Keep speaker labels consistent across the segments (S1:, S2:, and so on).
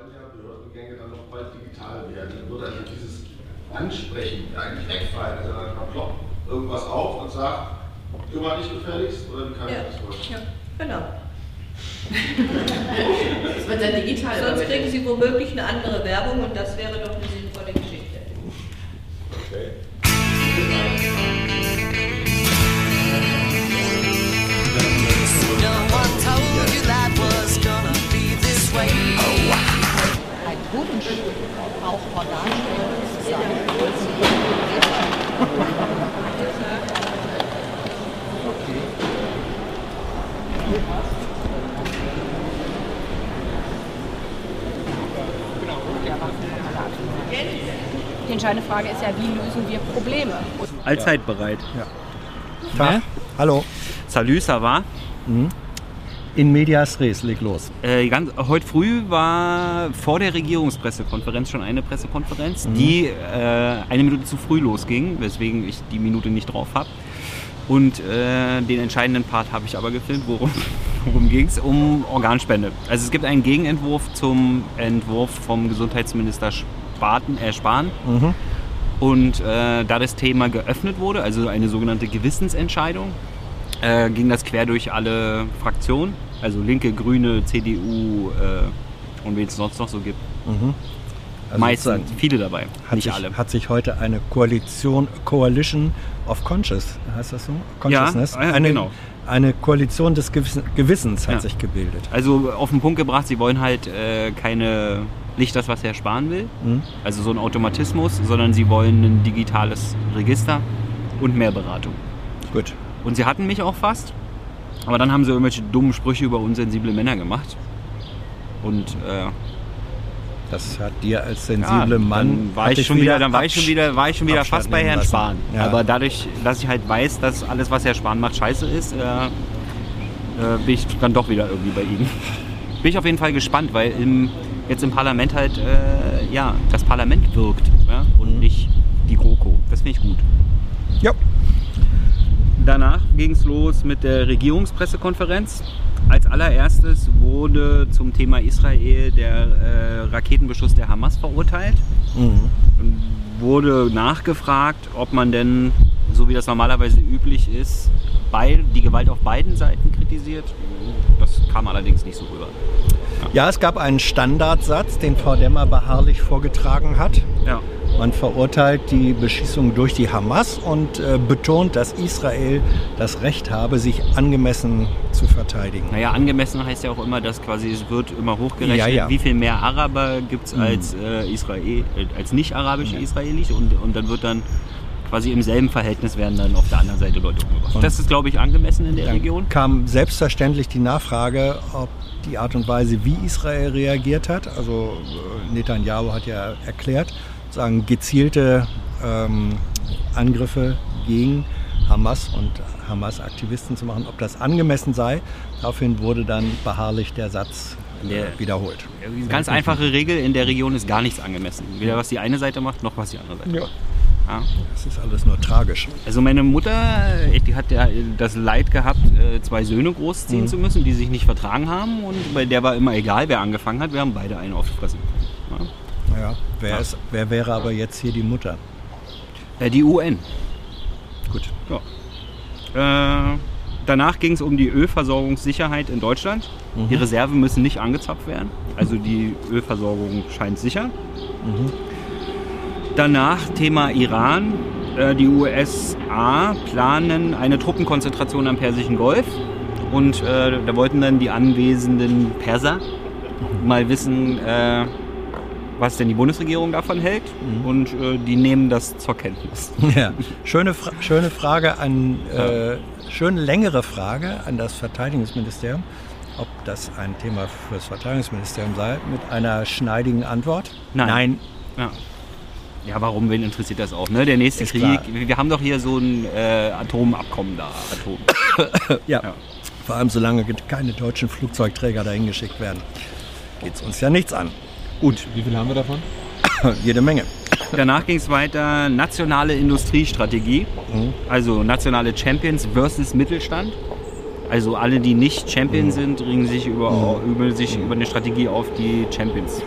S1: sollen ja Behördengänge dann noch bald digital werden. Dann würde also dieses Ansprechen eigentlich wegfallen. Also dann ploppt irgendwas auf und sagt, kümmere dich gefälligst oder wie kann
S2: Ja.
S1: ich das vorstellen?
S2: Ja, genau.
S3: Das wird dann digital.
S2: Sonst kriegen Sie womöglich eine andere Werbung und das wäre doch eine sinnvolle Geschichte.
S1: Okay.
S4: Auch Organstellen Die entscheidende Frage ist ja, wie lösen wir Probleme?
S5: Allzeit bereit.
S6: Tag. Hallo.
S5: Salü, ça va?
S6: In medias res, leg los.
S5: Äh, ganz, heute früh war vor der Regierungspressekonferenz schon eine Pressekonferenz, die äh, eine Minute zu früh losging, weswegen ich die Minute nicht drauf habe. Und äh, den entscheidenden Part habe ich aber gefilmt. Worum, worum ging es? Um Organspende. Also es gibt einen Gegenentwurf zum Entwurf vom Gesundheitsminister Spaten, äh, Spahn. Und äh, da das Thema geöffnet wurde, also eine sogenannte Gewissensentscheidung, äh, ging das quer durch alle Fraktionen, also Linke, Grüne, CDU äh, und wen es sonst noch so gibt.
S6: Also
S5: Meistens, viele dabei,
S6: Hat
S5: nicht
S6: sich,
S5: alle.
S6: hat sich heute eine Koalition, Coalition of Conscious, heißt das so? Consciousness?
S5: Ja, ja,
S6: eine,
S5: genau.
S6: eine Koalition des Gewissen, Gewissens hat
S5: Ja.
S6: sich gebildet.
S5: Also auf den Punkt gebracht, sie wollen halt äh, keine, nicht das, was Herr Spahn will,
S6: Mhm.
S5: also so ein Automatismus, sondern sie wollen ein digitales Register und mehr Beratung.
S6: Gut.
S5: Und sie hatten mich auch fast, aber dann haben sie irgendwelche dummen Sprüche über unsensible Männer gemacht. Und äh,
S6: Das hat dir als
S5: Ja,
S6: sensible Mann.
S5: Dann war ich schon wieder, dann war ich schon wieder, war ich schon wieder fast bei Herrn. Spahn.
S6: Ja.
S5: Aber dadurch, dass ich halt weiß, dass alles, was Herr Spahn macht, scheiße ist, äh, äh, bin ich dann doch wieder irgendwie bei ihm. Bin ich auf jeden Fall gespannt, weil im, jetzt im Parlament halt, äh, ja, das Parlament wirkt ja, und
S6: Mhm.
S5: nicht die GroKo. Das finde ich gut.
S6: Ja.
S5: Danach ging es los mit der Regierungspressekonferenz. Als allererstes wurde zum Thema Israel der äh, Raketenbeschuss der Hamas verurteilt.
S6: Mhm.
S5: Wurde nachgefragt, ob man denn, so wie das normalerweise üblich ist, beid, die Gewalt auf beiden Seiten kritisiert. Das kam allerdings nicht so rüber.
S6: Ja, es gab einen Standardsatz, den Frau Demmer beharrlich vorgetragen hat.
S5: Ja.
S6: Man verurteilt die Beschießung durch die Hamas und äh, betont, dass Israel das Recht habe, sich angemessen zu verteidigen.
S5: Naja, angemessen heißt ja auch immer, dass quasi es wird immer hochgerechnet,
S6: Ja, ja.
S5: wie viel mehr Araber gibt es
S6: Mhm.
S5: als, äh, Israel, äh, als nicht-arabische Israelis und, und dann wird dann quasi im selben Verhältnis werden dann auf der anderen Seite Leute umgebracht.
S6: Und
S5: Das ist, glaube ich, angemessen in der
S6: Dann
S5: Region.
S6: kam selbstverständlich die Nachfrage, ob die Art und Weise, wie Israel reagiert hat, also äh, Netanyahu hat ja erklärt, sagen gezielte ähm, Angriffe gegen Hamas und Hamas-Aktivisten zu machen, ob das angemessen sei. Daraufhin wurde dann beharrlich der Satz äh,
S5: Der-
S6: wiederholt.
S5: Ganz einfache Regel, in der Region ist gar nichts angemessen. Weder was die eine Seite macht, noch was die andere Seite
S6: Ja.
S5: macht. Ja.
S6: Das ist alles nur tragisch.
S5: Also meine Mutter, die hat ja das Leid gehabt, äh, zwei Söhne großziehen
S6: Mhm.
S5: zu müssen, die sich nicht vertragen haben. Und bei der war immer egal, wer angefangen hat, wir haben beide einen aufgefressen. Ja.
S6: Ja. Wer. Ist, wer wäre aber jetzt hier die Mutter?
S5: Äh, Die UN.
S6: Gut.
S5: Ja. Äh, danach ging es um die Ölversorgungssicherheit in Deutschland. Die Reserven müssen nicht angezapft werden. Also die Ölversorgung scheint sicher. Danach Thema Iran. Äh, Die USA planen eine Truppenkonzentration am Persischen Golf. Und äh, da wollten dann die anwesenden Perser mal wissen, äh, was denn die Bundesregierung davon hält. Und äh, die nehmen das zur Kenntnis.
S6: Ja, schöne, Fra schöne Frage an, äh, schöne längere Frage an das Verteidigungsministerium, ob das ein Thema für das Verteidigungsministerium sei, mit einer schneidigen Antwort.
S5: Nein. Ja. Ja, warum, wen interessiert das auch? Ne? Der nächste
S6: Ist
S5: Krieg,
S6: klar.
S5: wir haben doch hier so ein äh, Atomabkommen da. Atom.
S6: Ja.
S5: Ja.
S6: vor allem solange keine deutschen Flugzeugträger dahin geschickt werden, geht es uns ja nichts an.
S5: Gut,
S7: Wie viel haben wir davon?
S6: Jede Menge.
S5: danach ging es weiter, nationale Industriestrategie,
S6: Mhm.
S5: also nationale Champions versus Mittelstand. Also alle, die nicht Champion
S6: Mhm.
S5: sind, ringen sich über, über, sich über eine Strategie auf, die Champions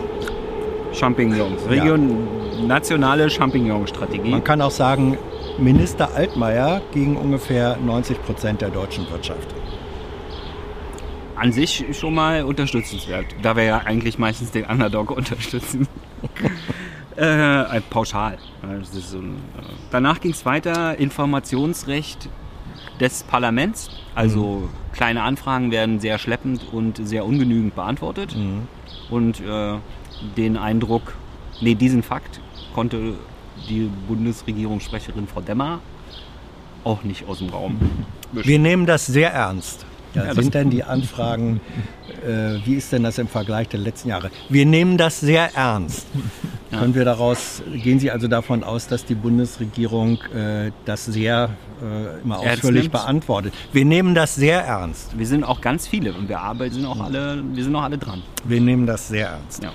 S5: Champignons. Region, nationale Champignon-Strategie.
S6: Man kann auch sagen, Minister Altmaier gegen ungefähr 90 Prozent der deutschen Wirtschaft.
S5: An sich schon mal unterstützenswert, da wir ja eigentlich meistens den Underdog unterstützen. äh, pauschal. Das ist so ein, äh, danach ging es weiter, Informationsrecht des Parlaments. Also kleine Anfragen werden sehr schleppend und sehr ungenügend beantwortet. Und äh, den Eindruck, nee, diesen Fakt konnte die Bundesregierungssprecherin Frau Demmer auch nicht aus dem Raum.
S6: Wir nehmen das sehr ernst. Ja,
S5: Ja,
S6: sind denn die Anfragen, äh, wie ist denn das im Vergleich der letzten Jahre? Wir nehmen das sehr ernst. Können wir daraus, gehen Sie also davon aus, dass die Bundesregierung äh, das sehr äh, immer ausführlich beantwortet? Wir nehmen das sehr ernst.
S5: Wir sind auch ganz viele und wir arbeiten sind auch alle, wir sind auch alle dran.
S6: Wir nehmen das sehr ernst.
S5: Ja.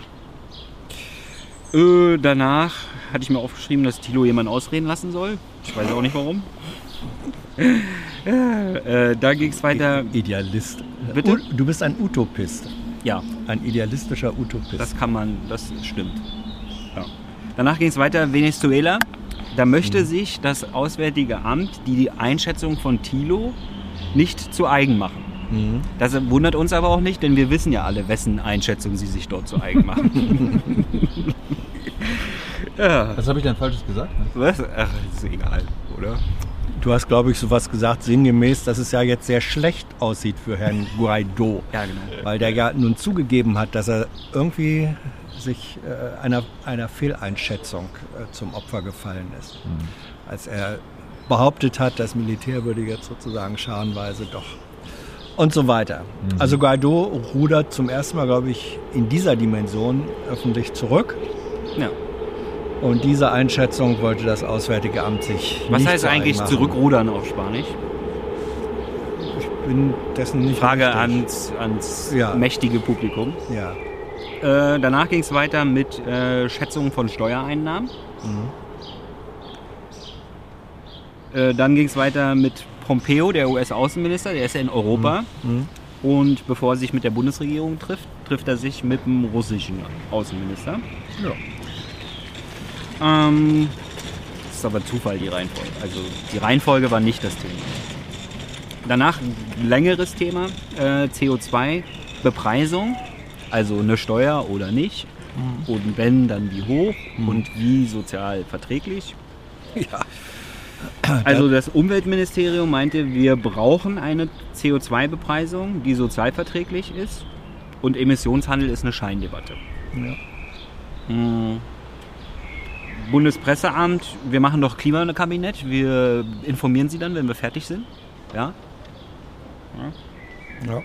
S5: Äh, danach hatte ich mir aufgeschrieben, dass Thilo jemanden ausreden lassen soll. Ich weiß auch nicht warum. Äh, da ging es weiter.
S6: Idealist.
S5: Bitte?
S6: U- Du bist ein Utopist.
S5: Ja,
S6: Ein idealistischer Utopist.
S5: das kann man, das stimmt. Ja. Danach ging es weiter, Venezuela. Da möchte sich das Auswärtige Amt die, Einschätzung von Thilo nicht zu eigen machen.
S6: Mhm.
S5: Das wundert uns aber auch nicht, denn wir wissen ja alle, wessen Einschätzung sie sich dort zu eigen machen. ja.
S3: Was habe ich denn Falsches gesagt?
S5: Was? Ach, ist egal, oder?
S6: Du hast, glaube ich, sowas gesagt, sinngemäß, dass es ja jetzt sehr schlecht aussieht für Herrn Guaido.
S5: Ja, genau.
S6: Weil der ja nun zugegeben hat, dass er irgendwie sich äh, einer, einer Fehleinschätzung äh, zum Opfer gefallen ist. Als er behauptet hat, das Militär würde jetzt sozusagen scharenweise doch und so weiter. Also Guaido rudert zum ersten Mal, glaube ich, in dieser Dimension öffentlich zurück.
S5: Ja.
S6: Und diese Einschätzung wollte das Auswärtige Amt sich
S5: Was heißt eigentlich
S6: machen.
S5: zurückrudern auf Spanisch?
S6: Ich bin dessen nicht
S5: Frage
S6: richtig.
S5: ans, ans
S6: Ja.
S5: mächtige Publikum.
S6: Ja.
S5: Äh, danach ging es weiter mit äh, Schätzungen von Steuereinnahmen. Äh, dann ging es weiter mit Pompeo, der US-Außenminister, der ist ja in Europa. Und bevor er sich mit der Bundesregierung trifft, trifft er sich mit dem russischen Außenminister. Ähm, das ist aber Zufall, die Reihenfolge. Also die Reihenfolge war nicht das Thema. Danach ein längeres Thema, äh, CO2-Bepreisung, also eine Steuer oder nicht. Und wenn, dann wie hoch und wie sozial verträglich.
S6: Ja.
S5: Also das Umweltministerium meinte, wir brauchen eine CO2-Bepreisung, die sozialverträglich ist. Und Emissionshandel ist eine Scheindebatte. Hm. Bundespresseamt, wir machen doch Klimakabinett, wir informieren Sie dann, wenn wir fertig sind. Ja?
S6: Ja.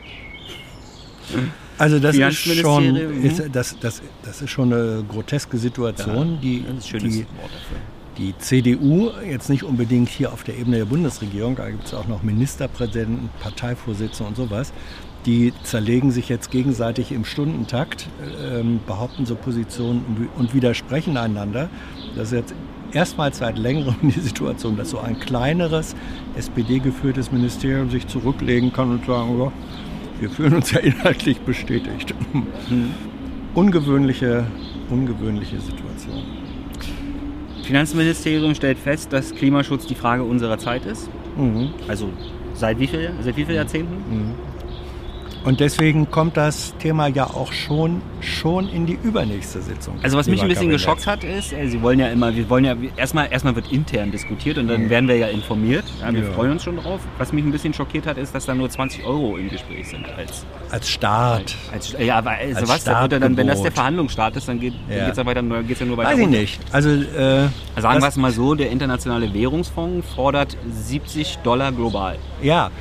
S6: Also das ist schon,
S5: mhm.
S6: ist, das, das, das ist schon eine groteske Situation, die,
S5: schönes
S6: die,
S5: dafür.
S6: die CDU jetzt nicht unbedingt hier auf der Ebene der Bundesregierung, da gibt es auch noch Ministerpräsidenten, Parteivorsitzende und sowas, die zerlegen sich jetzt gegenseitig im Stundentakt, ähm, behaupten so Positionen und widersprechen einander. Das ist jetzt erstmals seit längerem die Situation, dass so ein kleineres SPD-geführtes Ministerium sich zurücklegen kann und sagen, ja, wir fühlen uns ja inhaltlich bestätigt. Ungewöhnliche, ungewöhnliche Situation.
S5: Finanzministerium stellt fest, dass Klimaschutz die Frage unserer Zeit ist.
S6: Mhm.
S5: Also seit wie, viel, seit wie vielen Jahrzehnten?
S6: Und deswegen kommt das Thema ja auch schon, schon in die übernächste Sitzung.
S5: Also was mich ein bisschen
S6: Klimakabinetts.
S5: geschockt hat, ist, äh, sie wollen ja immer, wir wollen ja, erstmal, erstmal wird intern diskutiert und dann werden wir ja informiert. Ja, wir
S6: Ja.
S5: freuen uns schon drauf. Was mich ein bisschen schockiert hat, ist, dass da nur 20 Euro im Gespräch sind. Als,
S6: Als Start.
S5: als, ja, aber also
S6: Als
S5: was, da wird ja dann, wenn das der. Verhandlungsstart ist, dann geht
S6: Ja.
S5: es ja, weiter, nur- geht's ja nur weiter
S6: Weiß ich nicht. Also, äh,
S5: Sagen wir es mal so, der Internationale Währungsfonds fordert 70 Dollar global.
S6: Ja.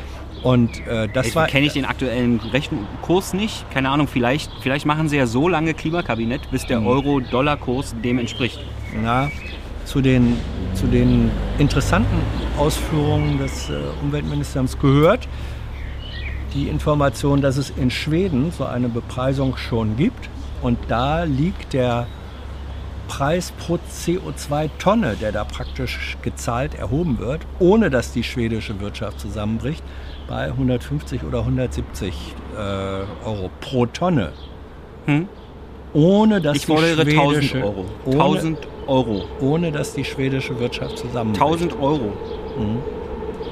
S6: Und äh, das
S5: Jetzt
S6: war.
S5: kenne ich den aktuellen Rechenkurs nicht. Keine Ahnung, vielleicht, vielleicht machen sie ja so lange Klimakabinett, bis der Euro-Dollar-Kurs dem entspricht.
S6: Na, zu den, zu den interessanten Ausführungen des äh, Umweltministeriums gehört die Information, dass es in Schweden so eine Bepreisung schon gibt. Und da liegt der Preis pro CO2-Tonne, der da praktisch gezahlt erhoben wird, ohne dass die schwedische Wirtschaft zusammenbricht, bei 150 oder 170 äh, Euro pro Tonne.
S5: Hm?
S6: ohne dass
S5: Ich fordere
S6: die
S5: 1000
S6: schwedische,
S5: Euro.
S6: Ohne,
S5: 1000 Euro.
S6: ohne dass die schwedische Wirtschaft zusammenbricht.
S5: 1000 Euro.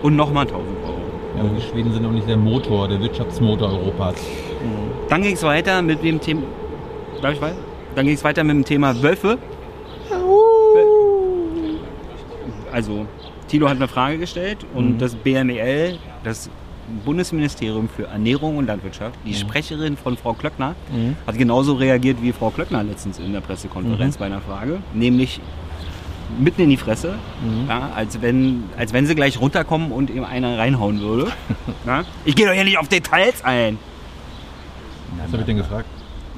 S5: Und nochmal 1000 Euro.
S3: Ja, aber die Schweden sind auch nicht der Motor, der Wirtschaftsmotor Europas.
S5: Dann ging es weiter mit dem Thema. Darf ich weiter? Dann ging es weiter mit dem Thema Wölfe. Also, Tilo hat eine Frage gestellt und das BMEL, das Bundesministerium für Ernährung und Landwirtschaft, die Sprecherin von Frau Klöckner, hat genauso reagiert wie Frau Klöckner letztens in der Pressekonferenz bei einer Frage, nämlich mitten in die Fresse, ja, als, wenn, als wenn sie gleich runterkommen und ihm einer reinhauen würde. ja. Ich gehe doch hier nicht auf Details ein.
S3: Was habe ich denn gefragt?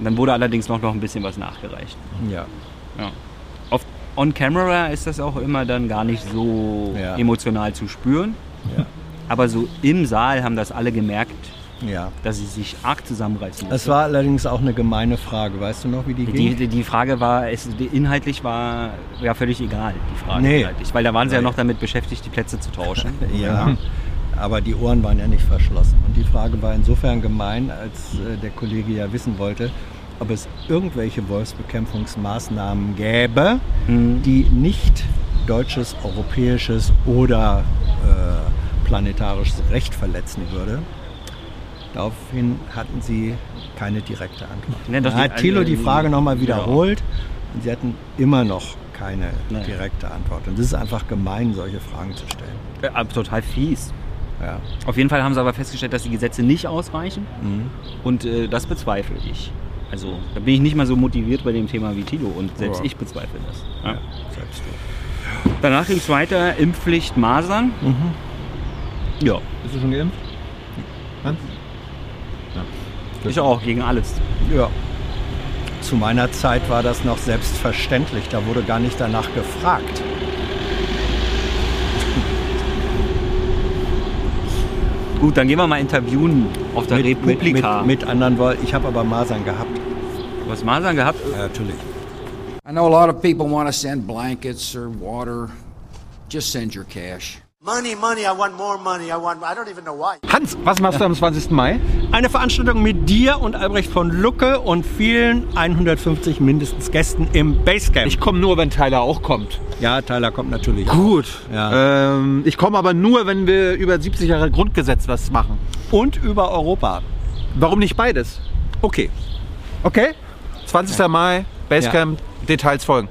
S5: Dann wurde allerdings noch, noch ein bisschen was nachgereicht.
S6: Ja.
S5: Ja. Auf On Camera ist das auch immer dann gar nicht so
S6: Ja.
S5: emotional zu spüren.
S6: Ja.
S5: Aber so im Saal haben das alle gemerkt,
S6: ja.
S5: dass sie sich arg zusammenreißen
S6: Das
S5: müssen.
S6: war allerdings auch eine gemeine Frage. Weißt du noch, wie die
S5: die,
S6: ging?
S5: die, die Frage war, es, die inhaltlich war ja völlig egal, die Frage
S6: Nee.
S5: inhaltlich. Weil da waren sie ja noch damit beschäftigt, die Plätze zu tauschen.
S6: Ja, aber die Ohren waren ja nicht verschlossen. Und die Frage war insofern gemein, als äh, der Kollege ja wissen wollte, ob es irgendwelche Wolfsbekämpfungsmaßnahmen gäbe, die nicht deutsches, europäisches oder äh, planetarisches Recht verletzen würde. Daraufhin hatten sie keine direkte Antwort.
S5: Ne, doch
S6: da hat Thilo die
S5: äh,
S6: Frage nochmal
S5: ja.
S6: wiederholt und sie hatten immer noch keine
S5: Nee.
S6: direkte Antwort. Und es ist einfach gemein, solche Fragen zu stellen.
S5: Äh, aber total fies.
S6: Ja.
S5: Auf jeden Fall haben sie aber festgestellt, dass die Gesetze nicht ausreichen.
S6: Mhm.
S5: Und äh, das bezweifle ich. Also da bin ich nicht mal so motiviert bei dem Thema wie Tilo und selbst
S6: Ja.
S5: ich bezweifle das. Ja. Danach ging es weiter, Impfpflicht Masern.
S6: Mhm.
S5: Ja,
S3: Bist du schon geimpft? Hans?
S5: ich auch, gegen alles.
S6: Ja. Zu meiner Zeit war das noch selbstverständlich. Da wurde gar nicht danach gefragt.
S5: Gut, dann gehen wir mal interviewen auf der
S6: Mit,
S5: Republika.
S6: mit, mit anderen Worten. Ich habe aber Masern gehabt.
S5: Du hast Masern gehabt?
S6: Ja, natürlich.
S7: I know a lot of people want to send blankets or water. Just send your cash.
S8: Money, money, I want more money. I want, I don't even know why.
S3: Hans, was machst du am 20. Mai?
S6: Eine Veranstaltung mit dir und Albrecht von Lucke und vielen 150 mindestens Gästen im Basecamp.
S3: Ich komme nur, wenn Tyler auch kommt.
S6: ja, Tyler kommt natürlich.
S3: Gut.
S6: Ja.
S3: Ähm, ich komme aber nur, wenn wir über 70 Jahre Grundgesetz was machen.
S6: Und über Europa.
S3: Warum nicht beides?
S6: Okay.
S3: Okay? 20. Mai, Basecamp, Details folgen.